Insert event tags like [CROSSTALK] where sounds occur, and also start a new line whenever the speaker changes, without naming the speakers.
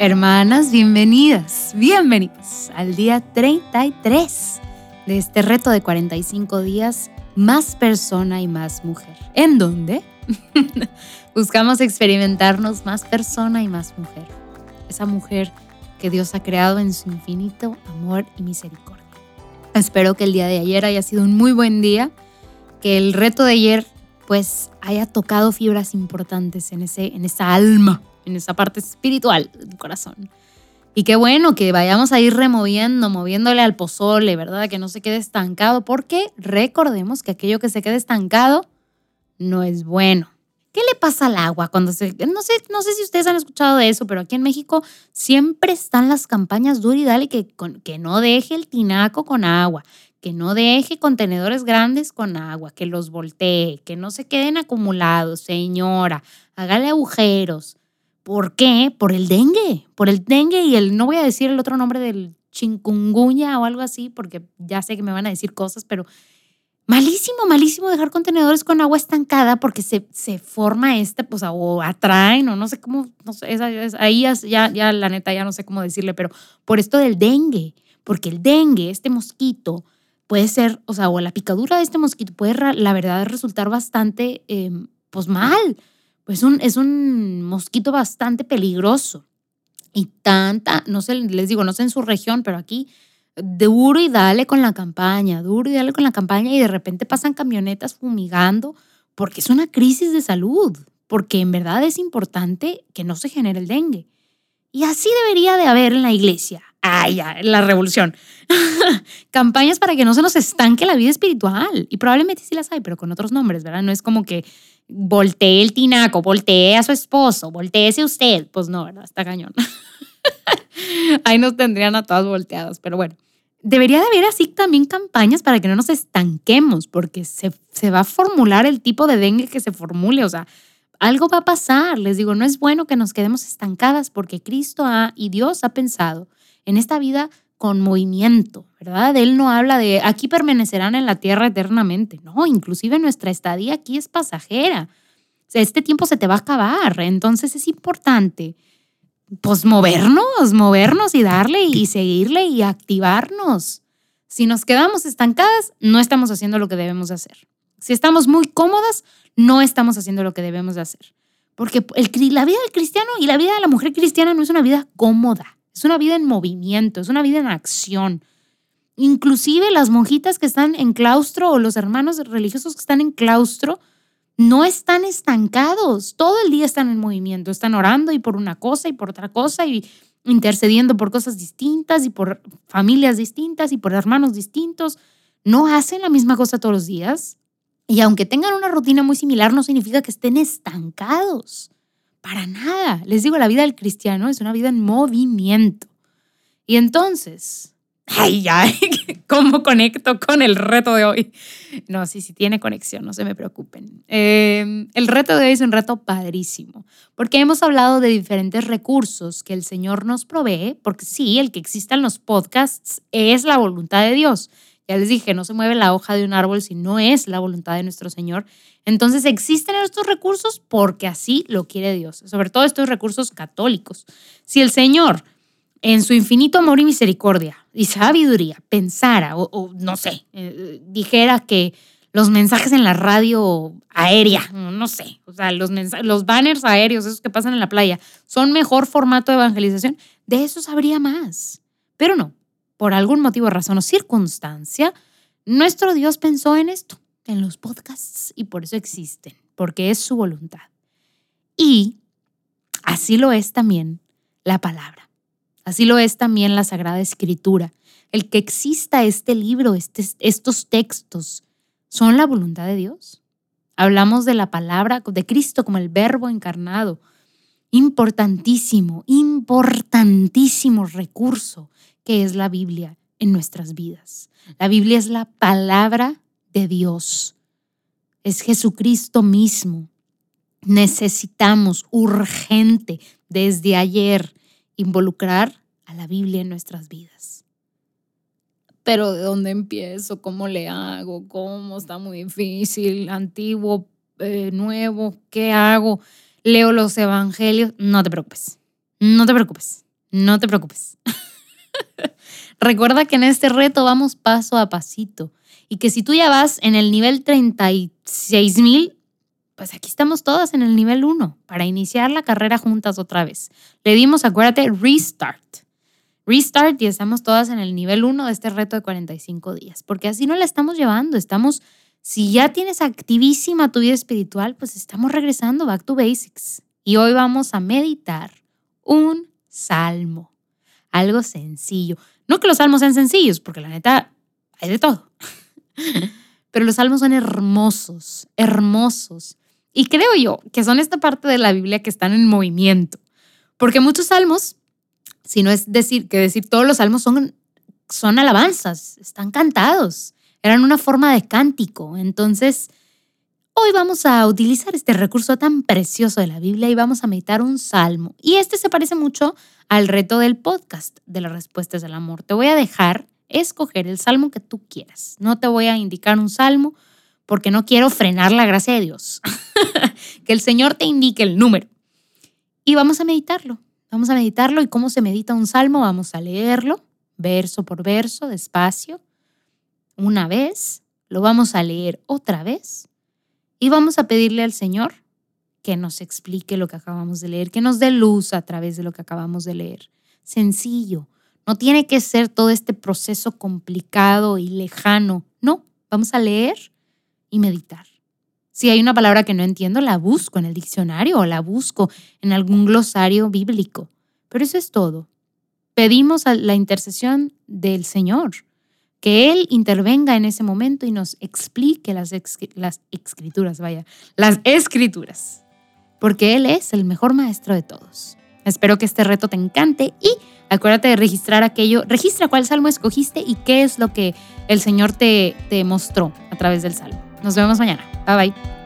Hermanas, bienvenidas, bienvenidos al día 33 de este reto de 45 días, más persona y más mujer. ¿En dónde? [LAUGHS] Buscamos experimentarnos más persona y más mujer. Esa mujer que Dios ha creado en su infinito amor y misericordia. Espero que el día de ayer haya sido un muy buen día, que el reto de ayer pues haya tocado fibras importantes en, ese, en esa alma en esa parte espiritual del corazón. Y qué bueno que vayamos a ir removiendo, moviéndole al pozole, ¿verdad? Que no se quede estancado, porque recordemos que aquello que se quede estancado no es bueno. ¿Qué le pasa al agua cuando se.? No sé, no sé si ustedes han escuchado de eso, pero aquí en México siempre están las campañas dale que, que no deje el tinaco con agua, que no deje contenedores grandes con agua, que los voltee, que no se queden acumulados, señora, hágale agujeros. ¿Por qué? Por el dengue, por el dengue y el, no voy a decir el otro nombre del chingunguña o algo así, porque ya sé que me van a decir cosas, pero malísimo, malísimo dejar contenedores con agua estancada porque se, se forma este, pues, o atraen, o no sé cómo, no sé, ahí ya, ya la neta ya no sé cómo decirle, pero por esto del dengue, porque el dengue, este mosquito, puede ser, o sea, o la picadura de este mosquito puede, la verdad, resultar bastante, em, pues mal pues un, es un mosquito bastante peligroso. Y tanta, no sé, les digo, no sé en su región, pero aquí duro y dale con la campaña, duro y dale con la campaña y de repente pasan camionetas fumigando porque es una crisis de salud, porque en verdad es importante que no se genere el dengue. Y así debería de haber en la iglesia. Ya, la revolución. [LAUGHS] Campañas para que no se nos estanque la vida espiritual. Y probablemente sí las hay, pero con otros nombres, ¿verdad? No es como que voltee el tinaco, voltee a su esposo, volteese usted. Pues no, ¿verdad? Está cañón. [LAUGHS] Ahí nos tendrían a todas volteadas, pero bueno. Debería de haber así también campañas para que no nos estanquemos, porque se, se va a formular el tipo de dengue que se formule. O sea, algo va a pasar. Les digo, no es bueno que nos quedemos estancadas porque Cristo ha, y Dios ha pensado en esta vida con movimiento, ¿verdad? Él no habla de aquí permanecerán en la tierra eternamente, no, inclusive nuestra estadía aquí es pasajera. este tiempo se te va a acabar, entonces es importante pues movernos, movernos y darle y seguirle y activarnos. Si nos quedamos estancadas, no estamos haciendo lo que debemos hacer. Si estamos muy cómodas, no estamos haciendo lo que debemos hacer. Porque la vida del cristiano y la vida de la mujer cristiana no es una vida cómoda. Es una vida en movimiento, es una vida en acción. Inclusive las monjitas que están en claustro o los hermanos religiosos que están en claustro no están estancados. Todo el día están en movimiento, están orando y por una cosa y por otra cosa y intercediendo por cosas distintas y por familias distintas y por hermanos distintos. No hacen la misma cosa todos los días. Y aunque tengan una rutina muy similar, no significa que estén estancados. Para nada. Les digo, la vida del cristiano es una vida en movimiento. Y entonces, ay, ya, [LAUGHS] ¿cómo conecto con el reto de hoy? No, sí, sí tiene conexión, no se me preocupen. Em, el reto de hoy es un reto padrísimo, porque hemos hablado de diferentes recursos que el Señor nos provee, porque sí, el que existan los podcasts es la voluntad de Dios. Ya les dije, no se mueve la hoja de un árbol si no es la voluntad de nuestro Señor. Entonces existen estos recursos porque así lo quiere Dios, sobre todo estos recursos católicos. Si el Señor, en su infinito amor y misericordia y sabiduría, pensara o, no sé, eh, dijera que los mensajes en la radio aérea, no sé, o sea, los, los banners aéreos, esos que pasan en la playa, son mejor formato de evangelización, de eso sabría más. Pero no, por algún motivo, razón o circunstancia, nuestro Dios pensó en esto, en los podcasts, y por eso existen, porque es su voluntad. Y así lo es también la palabra. Así lo es también la Sagrada Escritura. El que exista este libro, este, estos textos, son la voluntad de Dios. Hablamos de la palabra de Cristo como el verbo encarnado. Importantísimo, importantísimo recurso que es la Biblia en nuestras vidas. La Biblia es la palabra de Dios. Es Jesucristo mismo. Necesitamos urgente desde ayer involucrar a la Biblia en nuestras vidas. Pero ¿de dónde empiezo? ¿Cómo le hago? ¿Cómo está muy difícil? Antiguo eh, nuevo, ¿qué hago? Leo los evangelios. No te preocupes, no te preocupes, no te preocupes. [LAUGHS] [LAUGHS] Recuerda que en este reto vamos paso a pasito y que si tú ya vas en el nivel 36 mil, pues aquí estamos todas en el nivel 1 para iniciar la carrera juntas otra vez. Le dimos, acuérdate, restart. Restart y estamos todas en el nivel 1 de este reto de 45 días, porque así no la estamos llevando, estamos, si ya tienes activísima tu vida espiritual, pues estamos regresando back to basics. Y hoy vamos a meditar un salmo, algo sencillo. No que los salmos sean sencillos, porque la neta hay de todo. [LAUGHS] Pero los salmos son hermosos, hermosos. Y creo yo que son esta parte de la Biblia que están en movimiento. Porque muchos salmos, si no es decir que decir todos los salmos son, son alabanzas, están cantados, eran una forma de cántico. Entonces, hoy vamos a utilizar este recurso tan precioso de la Biblia y vamos a meditar un salmo. Y este se parece mucho al reto del podcast de las respuestas del amor. Te voy a dejar escoger el salmo que tú quieras. No te voy a indicar un salmo porque no quiero frenar la gracia de Dios. [LAUGHS] que el Señor te indique el número. Y vamos a meditarlo. Vamos a meditarlo y cómo se medita un salmo. Vamos a leerlo verso por verso, despacio, una vez. Lo vamos a leer otra vez. Y vamos a pedirle al Señor que nos explique lo que acabamos de leer, que nos dé luz a través de lo que acabamos de leer. Sencillo. No tiene que ser todo este proceso complicado y lejano. No, vamos a leer y meditar. Si hay una palabra que no entiendo, la busco en el diccionario o la busco en algún glosario bíblico. Pero eso es todo. Pedimos la intercesión del Señor, que Él intervenga en ese momento y nos explique las, las escrituras, vaya, las escrituras porque Él es el mejor maestro de todos. Espero que este reto te encante y acuérdate de registrar aquello, registra cuál salmo escogiste y qué es lo que el Señor te, te mostró a través del salmo. Nos vemos mañana. Bye bye.